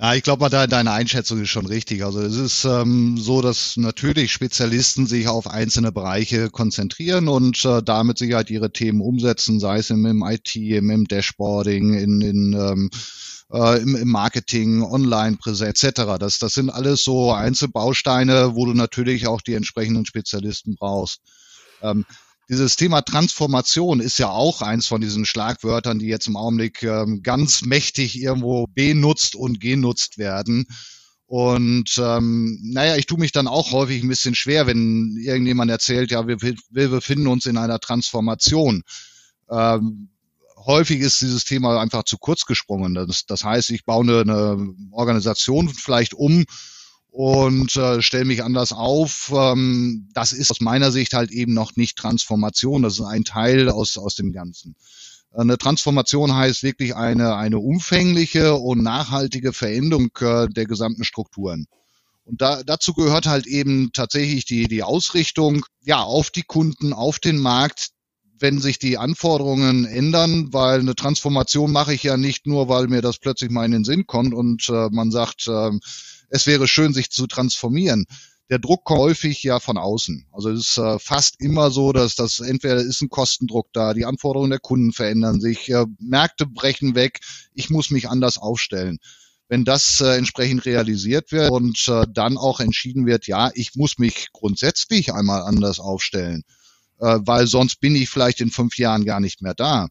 Ja, ich glaube, da, deine Einschätzung ist schon richtig. Also es ist ähm, so, dass natürlich Spezialisten sich auf einzelne Bereiche konzentrieren und äh, damit Sicherheit ihre Themen umsetzen, sei es im, im IT, im, im Dashboarding, in, in ähm, äh, im, im Marketing, Online-Präsenz etc. Das, das sind alles so Einzelbausteine, wo du natürlich auch die entsprechenden Spezialisten brauchst. Ähm, dieses Thema Transformation ist ja auch eins von diesen Schlagwörtern, die jetzt im Augenblick ähm, ganz mächtig irgendwo benutzt und genutzt werden. Und ähm, naja, ich tue mich dann auch häufig ein bisschen schwer, wenn irgendjemand erzählt, ja, wir, wir befinden uns in einer Transformation. Ähm, häufig ist dieses Thema einfach zu kurz gesprungen. Das, das heißt, ich baue eine, eine Organisation vielleicht um und äh, stelle mich anders auf. Ähm, das ist aus meiner Sicht halt eben noch nicht Transformation. Das ist ein Teil aus, aus dem Ganzen. Eine Transformation heißt wirklich eine, eine umfängliche und nachhaltige Veränderung äh, der gesamten Strukturen. Und da, dazu gehört halt eben tatsächlich die, die Ausrichtung ja, auf die Kunden, auf den Markt, wenn sich die Anforderungen ändern, weil eine Transformation mache ich ja nicht nur, weil mir das plötzlich mal in den Sinn kommt und äh, man sagt, äh, es wäre schön, sich zu transformieren. Der Druck kommt häufig ja von außen. Also es ist äh, fast immer so, dass das entweder ist ein Kostendruck da, die Anforderungen der Kunden verändern sich, äh, Märkte brechen weg, ich muss mich anders aufstellen. Wenn das äh, entsprechend realisiert wird und äh, dann auch entschieden wird, ja, ich muss mich grundsätzlich einmal anders aufstellen, äh, weil sonst bin ich vielleicht in fünf Jahren gar nicht mehr da,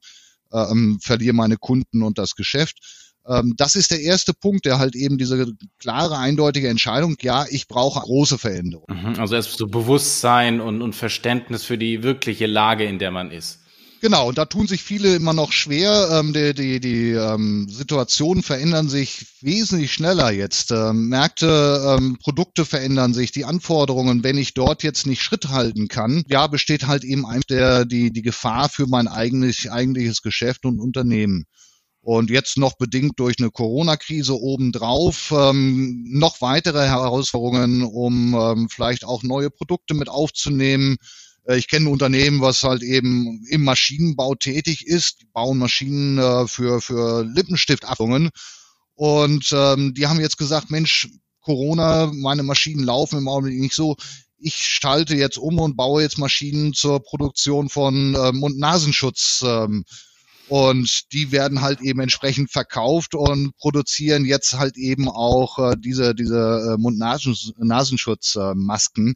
äh, ähm, verliere meine Kunden und das Geschäft. Ähm, das ist der erste Punkt, der halt eben diese klare, eindeutige Entscheidung, ja, ich brauche große Veränderungen. Mhm, also erst so Bewusstsein und, und Verständnis für die wirkliche Lage, in der man ist. Genau, und da tun sich viele immer noch schwer. Ähm, die die, die ähm, Situationen verändern sich wesentlich schneller jetzt. Ähm, Märkte, ähm, Produkte verändern sich, die Anforderungen, wenn ich dort jetzt nicht Schritt halten kann, ja, besteht halt eben einfach der, die, die Gefahr für mein eigentlich, eigentliches Geschäft und Unternehmen. Und jetzt noch bedingt durch eine Corona-Krise obendrauf ähm, noch weitere Herausforderungen, um ähm, vielleicht auch neue Produkte mit aufzunehmen, äh, ich kenne ein Unternehmen, was halt eben im Maschinenbau tätig ist, die bauen Maschinen äh, für, für Lippenstiftachtungen. Und ähm, die haben jetzt gesagt, Mensch, Corona, meine Maschinen laufen im Augenblick nicht so. Ich schalte jetzt um und baue jetzt Maschinen zur Produktion von äh, Mund-Nasenschutz. Ähm, die werden halt eben entsprechend verkauft und produzieren jetzt halt eben auch äh, diese, diese äh, Mund-Nasenschutzmasken. Äh,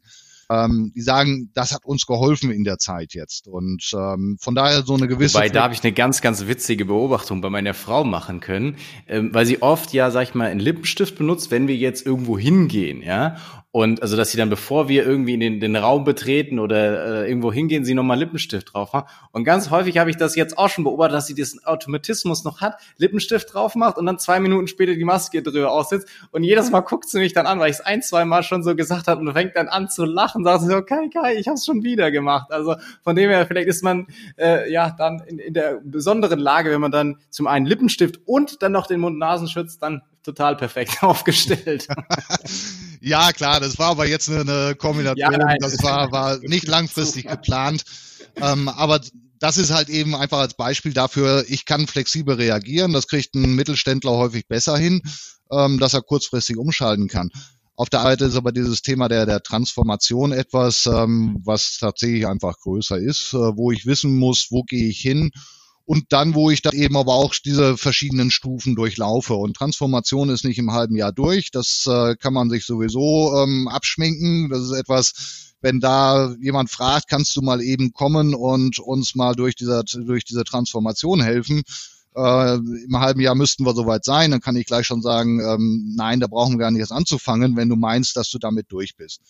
ähm, die sagen, das hat uns geholfen in der Zeit jetzt. Und ähm, von daher so eine gewisse. Wobei, da habe ich eine ganz, ganz witzige Beobachtung bei meiner Frau machen können, ähm, weil sie oft ja, sag ich mal, einen Lippenstift benutzt, wenn wir jetzt irgendwo hingehen, ja. Und also, dass sie dann, bevor wir irgendwie in den, den Raum betreten oder äh, irgendwo hingehen, sie nochmal Lippenstift drauf haben. Und ganz häufig habe ich das jetzt auch schon beobachtet, dass sie diesen Automatismus noch hat, Lippenstift drauf macht und dann zwei Minuten später die Maske drüber aussetzt. Und jedes Mal guckt sie mich dann an, weil ich es ein, zwei Mal schon so gesagt habe und fängt dann an zu lachen, sagt sie so, Kai, Kai, ich habe es schon wieder gemacht. Also von dem her, vielleicht ist man äh, ja dann in, in der besonderen Lage, wenn man dann zum einen Lippenstift und dann noch den Mund-Nasenschutz dann total perfekt aufgestellt. ja, klar, das war aber jetzt eine, eine Kombination. Ja, das war, war nicht langfristig Super. geplant. Ähm, aber das ist halt eben einfach als Beispiel dafür, ich kann flexibel reagieren. Das kriegt ein Mittelständler häufig besser hin, ähm, dass er kurzfristig umschalten kann. Auf der Seite ist aber dieses Thema der, der Transformation etwas, ähm, was tatsächlich einfach größer ist, äh, wo ich wissen muss, wo gehe ich hin und dann, wo ich da eben aber auch diese verschiedenen Stufen durchlaufe. Und Transformation ist nicht im halben Jahr durch. Das äh, kann man sich sowieso ähm, abschminken. Das ist etwas, wenn da jemand fragt, kannst du mal eben kommen und uns mal durch dieser, durch diese Transformation helfen. Äh, Im halben Jahr müssten wir soweit sein. Dann kann ich gleich schon sagen, ähm, nein, da brauchen wir gar nicht erst anzufangen, wenn du meinst, dass du damit durch bist.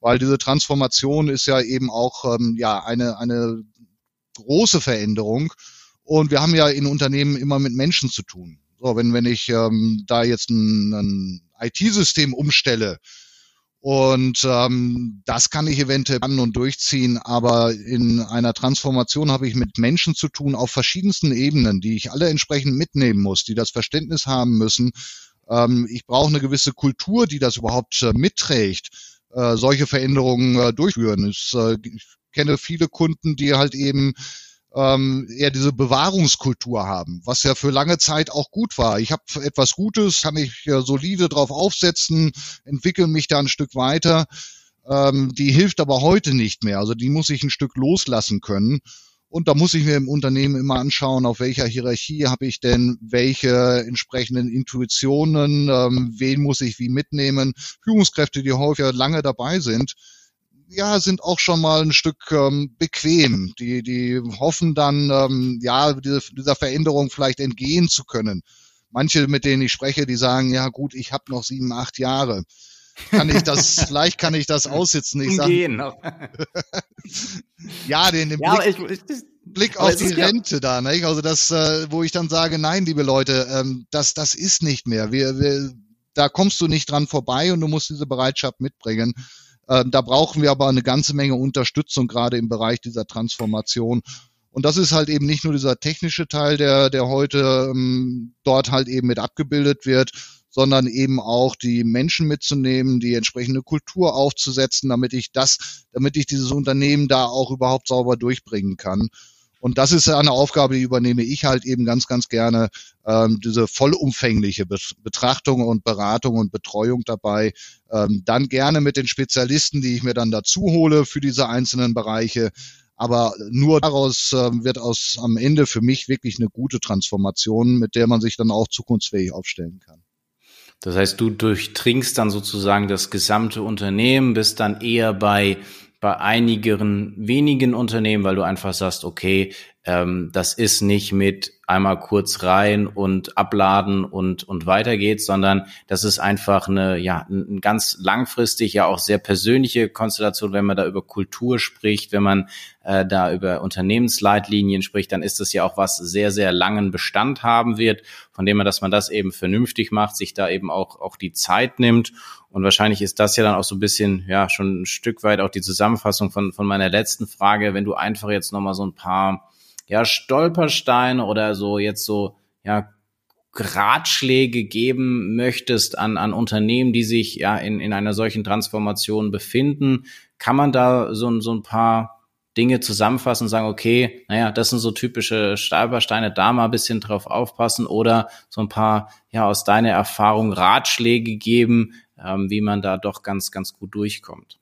Weil diese Transformation ist ja eben auch ähm, ja eine, eine große Veränderung und wir haben ja in Unternehmen immer mit Menschen zu tun. So, wenn, wenn ich ähm, da jetzt ein, ein IT-System umstelle, und ähm, das kann ich eventuell an und durchziehen, aber in einer Transformation habe ich mit Menschen zu tun auf verschiedensten Ebenen, die ich alle entsprechend mitnehmen muss, die das Verständnis haben müssen. Ähm, ich brauche eine gewisse Kultur, die das überhaupt äh, mitträgt, äh, solche Veränderungen äh, durchführen. Ich, äh, ich kenne viele Kunden, die halt eben ähm, eher diese Bewahrungskultur haben, was ja für lange Zeit auch gut war. Ich habe etwas Gutes, kann ich äh, solide drauf aufsetzen, entwickle mich da ein Stück weiter. Ähm, die hilft aber heute nicht mehr. Also die muss ich ein Stück loslassen können. Und da muss ich mir im Unternehmen immer anschauen, auf welcher Hierarchie habe ich denn welche entsprechenden Intuitionen, ähm, wen muss ich wie mitnehmen. Führungskräfte, die häufig lange dabei sind, ja, sind auch schon mal ein Stück ähm, bequem. Die, die hoffen dann, ähm, ja, diese, dieser Veränderung vielleicht entgehen zu können. Manche, mit denen ich spreche, die sagen, ja gut, ich habe noch sieben, acht Jahre. Kann ich das, vielleicht kann ich das aussitzen. Ich sag, ja, den, den ja, Blick, ich, ich, Blick auf die Rente ja. da, ne? Also das, äh, wo ich dann sage, nein, liebe Leute, ähm, das, das ist nicht mehr. Wir, wir, da kommst du nicht dran vorbei und du musst diese Bereitschaft mitbringen. Ähm, da brauchen wir aber eine ganze Menge Unterstützung, gerade im Bereich dieser Transformation. Und das ist halt eben nicht nur dieser technische Teil, der, der heute ähm, dort halt eben mit abgebildet wird, sondern eben auch die Menschen mitzunehmen, die entsprechende Kultur aufzusetzen, damit ich das, damit ich dieses Unternehmen da auch überhaupt sauber durchbringen kann. Und das ist eine Aufgabe, die übernehme ich halt eben ganz, ganz gerne, ähm, diese vollumfängliche Betrachtung und Beratung und Betreuung dabei. Ähm, dann gerne mit den Spezialisten, die ich mir dann dazu hole für diese einzelnen Bereiche. Aber nur daraus ähm, wird aus am Ende für mich wirklich eine gute Transformation, mit der man sich dann auch zukunftsfähig aufstellen kann. Das heißt, du durchdringst dann sozusagen das gesamte Unternehmen, bist dann eher bei bei einigen wenigen Unternehmen, weil du einfach sagst, okay, ähm, das ist nicht mit einmal kurz rein und abladen und, und weiter geht's, sondern das ist einfach eine, ja, ein ganz langfristig, ja auch sehr persönliche Konstellation, wenn man da über Kultur spricht, wenn man äh, da über Unternehmensleitlinien spricht, dann ist das ja auch was sehr, sehr langen Bestand haben wird, von dem man, dass man das eben vernünftig macht, sich da eben auch, auch die Zeit nimmt und wahrscheinlich ist das ja dann auch so ein bisschen, ja, schon ein Stück weit auch die Zusammenfassung von, von meiner letzten Frage. Wenn du einfach jetzt nochmal so ein paar, ja, Stolpersteine oder so jetzt so, ja, Ratschläge geben möchtest an, an Unternehmen, die sich ja in, in einer solchen Transformation befinden, kann man da so, so ein paar Dinge zusammenfassen und sagen, okay, naja, das sind so typische Stolpersteine, da mal ein bisschen drauf aufpassen oder so ein paar, ja, aus deiner Erfahrung Ratschläge geben, ähm, wie man da doch ganz, ganz gut durchkommt.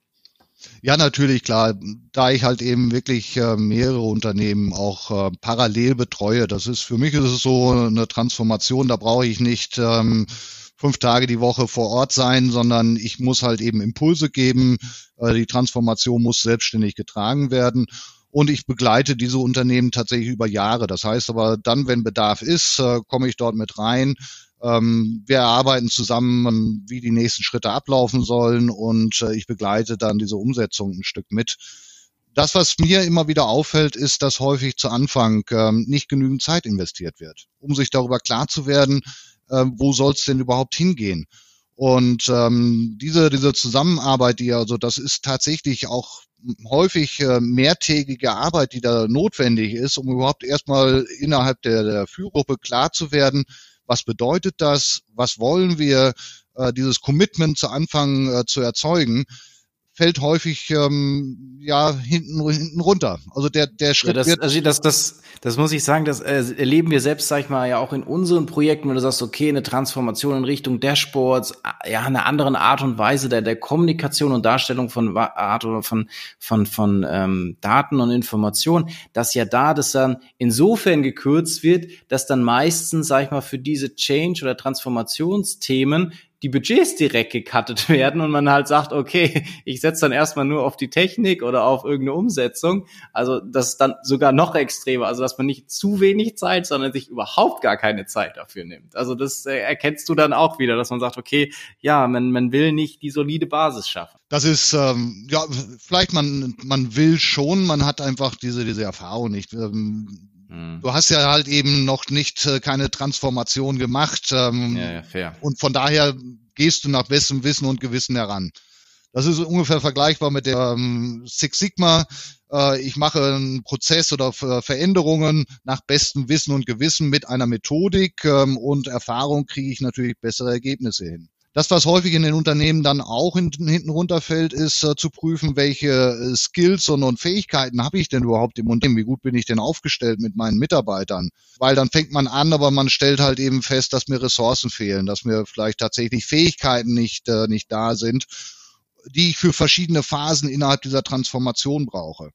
Ja, natürlich, klar. Da ich halt eben wirklich äh, mehrere Unternehmen auch äh, parallel betreue, das ist für mich ist es so eine Transformation, da brauche ich nicht ähm, fünf Tage die Woche vor Ort sein, sondern ich muss halt eben Impulse geben. Äh, die Transformation muss selbstständig getragen werden. Und ich begleite diese Unternehmen tatsächlich über Jahre. Das heißt aber dann, wenn Bedarf ist, komme ich dort mit rein, wir arbeiten zusammen, wie die nächsten Schritte ablaufen sollen und äh, ich begleite dann diese Umsetzung ein Stück mit. Das, was mir immer wieder auffällt, ist, dass häufig zu Anfang ähm, nicht genügend Zeit investiert wird, um sich darüber klar zu werden, äh, wo soll es denn überhaupt hingehen. Und ähm, diese, diese Zusammenarbeit, die also das ist tatsächlich auch häufig äh, mehrtägige Arbeit, die da notwendig ist, um überhaupt erstmal innerhalb der, der Führgruppe klar zu werden, was bedeutet das, was wollen wir, äh, dieses Commitment zu Anfang äh, zu erzeugen, fällt häufig ähm, ja hinten, hinten runter. Also der der Schritt ja, das, wird also das das das muss ich sagen, das äh, erleben wir selbst, sag ich mal, ja auch in unseren Projekten, wenn du sagst, okay, eine Transformation in Richtung Dashboards, ja, eine andere Art und Weise der der Kommunikation und Darstellung von Art oder von von von ähm, Daten und Informationen, dass ja da das dann insofern gekürzt wird, dass dann meistens, sag ich mal, für diese Change oder Transformationsthemen die Budgets direkt gecuttet werden und man halt sagt, okay, ich setze dann erstmal nur auf die Technik oder auf irgendeine Umsetzung. Also das ist dann sogar noch extremer, also dass man nicht zu wenig Zeit, sondern sich überhaupt gar keine Zeit dafür nimmt. Also das äh, erkennst du dann auch wieder, dass man sagt, okay, ja, man, man will nicht die solide Basis schaffen. Das ist, ähm, ja, vielleicht man, man will schon, man hat einfach diese, diese Erfahrung nicht. Ähm, hm. Du hast ja halt eben noch nicht äh, keine Transformation gemacht. Ähm, ja, ja, fair. Und von daher gehst du nach bestem Wissen und Gewissen heran. Das ist ungefähr vergleichbar mit der ähm, Six Sigma. Äh, ich mache einen Prozess oder Veränderungen nach bestem Wissen und Gewissen mit einer Methodik ähm, und Erfahrung kriege ich natürlich bessere Ergebnisse hin. Das, was häufig in den Unternehmen dann auch hinten, runterfällt, ist äh, zu prüfen, welche äh, Skills und, und Fähigkeiten habe ich denn überhaupt im Unternehmen? Wie gut bin ich denn aufgestellt mit meinen Mitarbeitern? Weil dann fängt man an, aber man stellt halt eben fest, dass mir Ressourcen fehlen, dass mir vielleicht tatsächlich Fähigkeiten nicht, äh, nicht da sind, die ich für verschiedene Phasen innerhalb dieser Transformation brauche.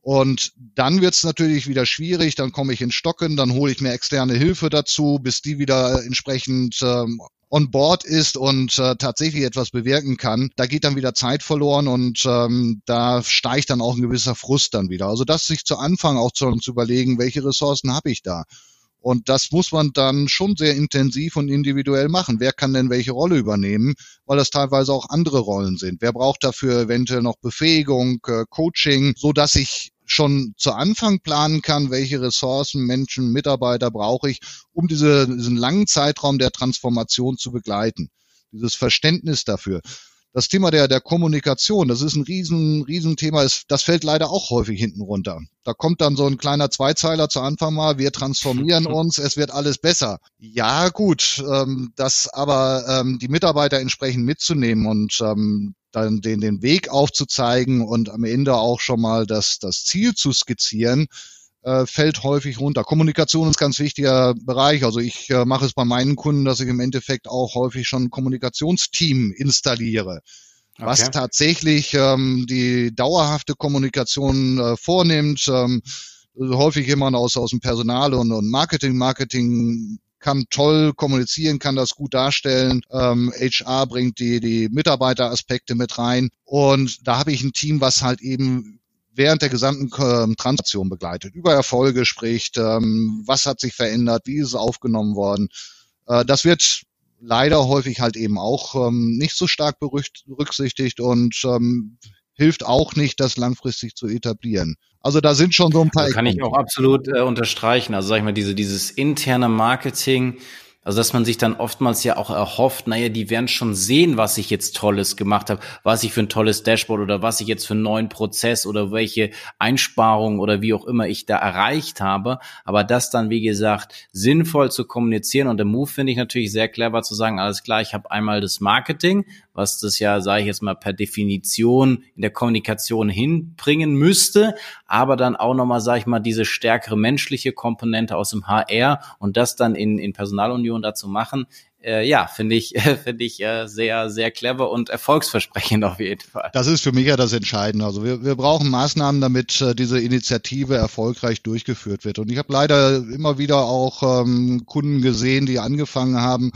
Und dann wird es natürlich wieder schwierig, dann komme ich in Stocken, dann hole ich mir externe Hilfe dazu, bis die wieder entsprechend ähm, on board ist und äh, tatsächlich etwas bewirken kann, da geht dann wieder Zeit verloren und ähm, da steigt dann auch ein gewisser Frust dann wieder. Also das sich zu Anfang auch zu, zu überlegen, welche Ressourcen habe ich da? Und das muss man dann schon sehr intensiv und individuell machen. Wer kann denn welche Rolle übernehmen? Weil das teilweise auch andere Rollen sind. Wer braucht dafür eventuell noch Befähigung, äh, Coaching, so dass ich schon zu Anfang planen kann, welche Ressourcen, Menschen, Mitarbeiter brauche ich, um diese, diesen langen Zeitraum der Transformation zu begleiten. Dieses Verständnis dafür. Das Thema der, der Kommunikation, das ist ein riesen, riesen Thema, das fällt leider auch häufig hinten runter. Da kommt dann so ein kleiner Zweizeiler zu Anfang mal, wir transformieren uns, es wird alles besser. Ja, gut, ähm, das aber ähm, die Mitarbeiter entsprechend mitzunehmen und ähm, dann den, den Weg aufzuzeigen und am Ende auch schon mal das, das Ziel zu skizzieren, äh, fällt häufig runter. Kommunikation ist ein ganz wichtiger Bereich. Also ich äh, mache es bei meinen Kunden, dass ich im Endeffekt auch häufig schon ein Kommunikationsteam installiere. Okay. Was tatsächlich ähm, die dauerhafte Kommunikation äh, vornimmt, ähm, häufig jemand aus, aus dem Personal und, und Marketing. Marketing kann toll kommunizieren, kann das gut darstellen. Ähm, HR bringt die, die Mitarbeiteraspekte mit rein. Und da habe ich ein Team, was halt eben während der gesamten ähm, Transaktion begleitet, über Erfolge spricht, ähm, was hat sich verändert, wie ist es aufgenommen worden. Äh, das wird leider häufig halt eben auch ähm, nicht so stark berücksichtigt und ähm, hilft auch nicht, das langfristig zu etablieren. Also da sind schon so ein paar. Das kann ich auch absolut äh, unterstreichen. Also sag ich mal, diese, dieses interne Marketing, also dass man sich dann oftmals ja auch erhofft, naja, die werden schon sehen, was ich jetzt Tolles gemacht habe, was ich für ein tolles Dashboard oder was ich jetzt für einen neuen Prozess oder welche Einsparungen oder wie auch immer ich da erreicht habe. Aber das dann, wie gesagt, sinnvoll zu kommunizieren und der Move finde ich natürlich sehr clever zu sagen, alles klar, ich habe einmal das Marketing, was das ja, sage ich jetzt mal, per Definition in der Kommunikation hinbringen müsste, aber dann auch nochmal, sage ich mal, diese stärkere menschliche Komponente aus dem HR und das dann in, in Personalunion dazu machen, äh, ja, finde ich, finde ich äh, sehr, sehr clever und erfolgsversprechend auf jeden Fall. Das ist für mich ja das Entscheidende. Also wir, wir brauchen Maßnahmen, damit äh, diese Initiative erfolgreich durchgeführt wird. Und ich habe leider immer wieder auch ähm, Kunden gesehen, die angefangen haben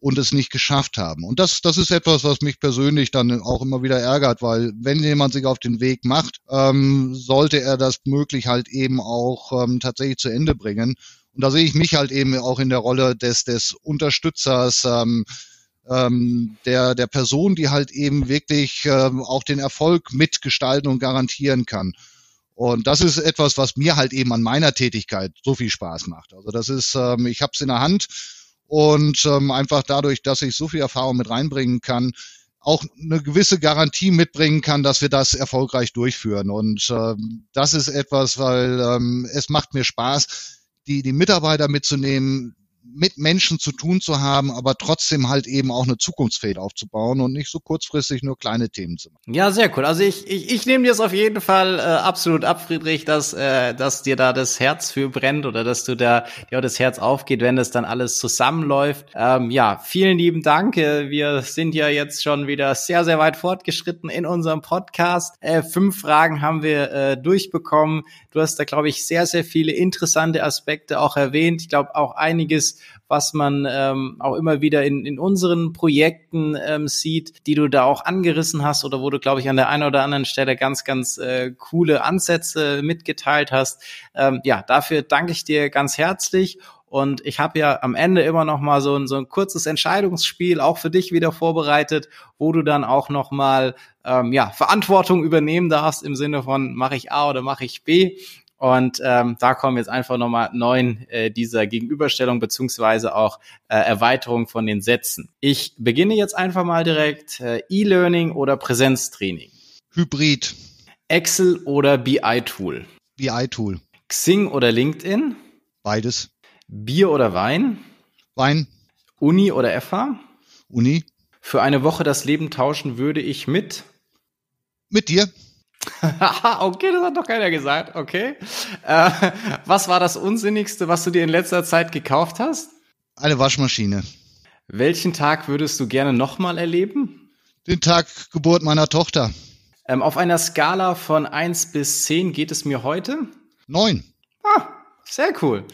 und es nicht geschafft haben. Und das, das ist etwas, was mich persönlich dann auch immer wieder ärgert, weil wenn jemand sich auf den Weg macht, ähm, sollte er das möglich halt eben auch ähm, tatsächlich zu Ende bringen. Und da sehe ich mich halt eben auch in der Rolle des, des Unterstützers, ähm, ähm, der, der Person, die halt eben wirklich ähm, auch den Erfolg mitgestalten und garantieren kann. Und das ist etwas, was mir halt eben an meiner Tätigkeit so viel Spaß macht. Also das ist, ähm, ich habe es in der Hand und ähm, einfach dadurch, dass ich so viel Erfahrung mit reinbringen kann, auch eine gewisse Garantie mitbringen kann, dass wir das erfolgreich durchführen. Und ähm, das ist etwas, weil ähm, es macht mir Spaß, die, die Mitarbeiter mitzunehmen, mit Menschen zu tun zu haben, aber trotzdem halt eben auch eine Zukunftsfähigkeit aufzubauen und nicht so kurzfristig nur kleine Themen zu machen. Ja, sehr cool. Also ich, ich, ich nehme dir es auf jeden Fall äh, absolut ab, Friedrich, dass, äh, dass dir da das Herz für brennt oder dass du da dir das Herz aufgeht, wenn das dann alles zusammenläuft. Ähm, ja, vielen lieben Dank. Äh, wir sind ja jetzt schon wieder sehr, sehr weit fortgeschritten in unserem Podcast. Äh, fünf Fragen haben wir äh, durchbekommen. Du hast da, glaube ich, sehr, sehr viele interessante Aspekte auch erwähnt. Ich glaube auch einiges, was man ähm, auch immer wieder in, in unseren Projekten ähm, sieht, die du da auch angerissen hast oder wo du, glaube ich, an der einen oder anderen Stelle ganz, ganz äh, coole Ansätze mitgeteilt hast. Ähm, ja, dafür danke ich dir ganz herzlich. Und ich habe ja am Ende immer noch mal so ein, so ein kurzes Entscheidungsspiel auch für dich wieder vorbereitet, wo du dann auch noch mal ähm, ja, Verantwortung übernehmen darfst im Sinne von mache ich A oder mache ich B. Und ähm, da kommen jetzt einfach nochmal neun äh, dieser Gegenüberstellung beziehungsweise auch äh, Erweiterung von den Sätzen. Ich beginne jetzt einfach mal direkt. Äh, E-Learning oder Präsenztraining? Hybrid. Excel oder BI-Tool? BI-Tool. Xing oder LinkedIn? Beides. Bier oder Wein? Wein. Uni oder FH? Uni. Für eine Woche das Leben tauschen würde ich mit? Mit dir. okay, das hat doch keiner gesagt. Okay. Äh, was war das Unsinnigste, was du dir in letzter Zeit gekauft hast? Eine Waschmaschine. Welchen Tag würdest du gerne nochmal erleben? Den Tag Geburt meiner Tochter. Ähm, auf einer Skala von 1 bis 10 geht es mir heute? Neun. Ah, sehr cool.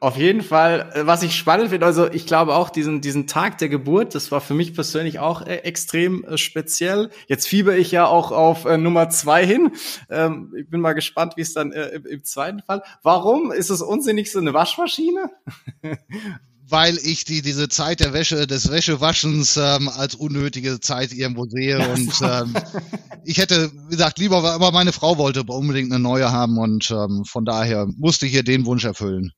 Auf jeden Fall, äh, was ich spannend finde, also ich glaube auch diesen, diesen Tag der Geburt, das war für mich persönlich auch äh, extrem äh, speziell. Jetzt fieber ich ja auch auf äh, Nummer zwei hin. Ähm, ich bin mal gespannt, wie es dann äh, im, im, zweiten Fall. Warum ist es unsinnig so eine Waschmaschine? weil ich die diese Zeit der Wäsche des Wäschewaschens ähm, als unnötige Zeit irgendwo sehe und ähm, ich hätte wie gesagt lieber aber meine Frau wollte unbedingt eine neue haben und ähm, von daher musste ich ihr den Wunsch erfüllen.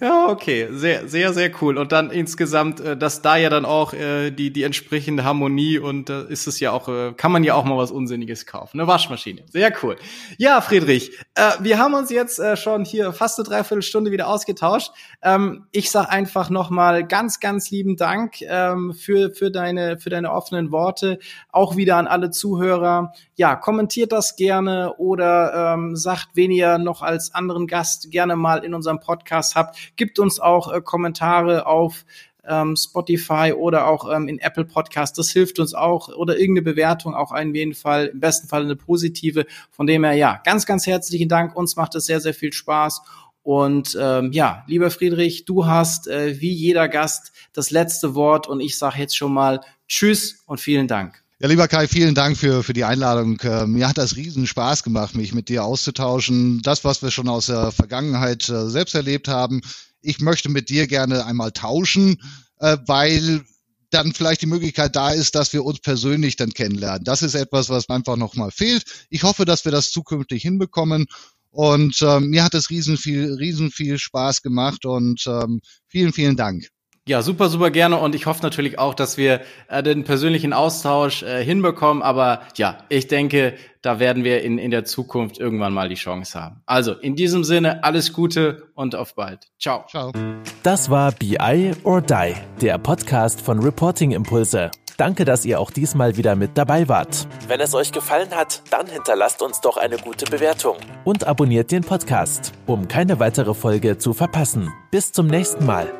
Ja, okay, sehr, sehr, sehr cool. Und dann insgesamt, äh, dass da ja dann auch äh, die die entsprechende Harmonie und äh, ist es ja auch, äh, kann man ja auch mal was Unsinniges kaufen. Eine Waschmaschine, sehr cool. Ja, Friedrich, äh, wir haben uns jetzt äh, schon hier fast eine Dreiviertelstunde wieder ausgetauscht. Ähm, ich sag einfach nochmal ganz, ganz lieben Dank ähm, für für deine für deine offenen Worte. Auch wieder an alle Zuhörer. Ja, kommentiert das gerne oder ähm, sagt, wen ihr noch als anderen Gast gerne mal in unserem Podcast habt. Gibt uns auch äh, Kommentare auf ähm, Spotify oder auch ähm, in Apple Podcast. Das hilft uns auch oder irgendeine Bewertung auch in jeden Fall, im besten Fall eine positive. Von dem her, ja, ganz, ganz herzlichen Dank. Uns macht es sehr, sehr viel Spaß. Und ähm, ja, lieber Friedrich, du hast äh, wie jeder Gast das letzte Wort und ich sage jetzt schon mal Tschüss und vielen Dank. Ja, lieber Kai, vielen Dank für, für die Einladung. Äh, mir hat das riesen Spaß gemacht, mich mit dir auszutauschen. Das, was wir schon aus der Vergangenheit äh, selbst erlebt haben. Ich möchte mit dir gerne einmal tauschen, äh, weil dann vielleicht die Möglichkeit da ist, dass wir uns persönlich dann kennenlernen. Das ist etwas, was einfach nochmal fehlt. Ich hoffe, dass wir das zukünftig hinbekommen. Und mir hat es riesen viel, riesen viel Spaß gemacht und ähm, vielen, vielen Dank. Ja, super, super gerne und ich hoffe natürlich auch, dass wir äh, den persönlichen Austausch äh, hinbekommen. Aber ja, ich denke, da werden wir in, in der Zukunft irgendwann mal die Chance haben. Also in diesem Sinne, alles Gute und auf bald. Ciao. Ciao. Das war BI or Die, der Podcast von Reporting Impulse. Danke, dass ihr auch diesmal wieder mit dabei wart. Wenn es euch gefallen hat, dann hinterlasst uns doch eine gute Bewertung und abonniert den Podcast, um keine weitere Folge zu verpassen. Bis zum nächsten Mal.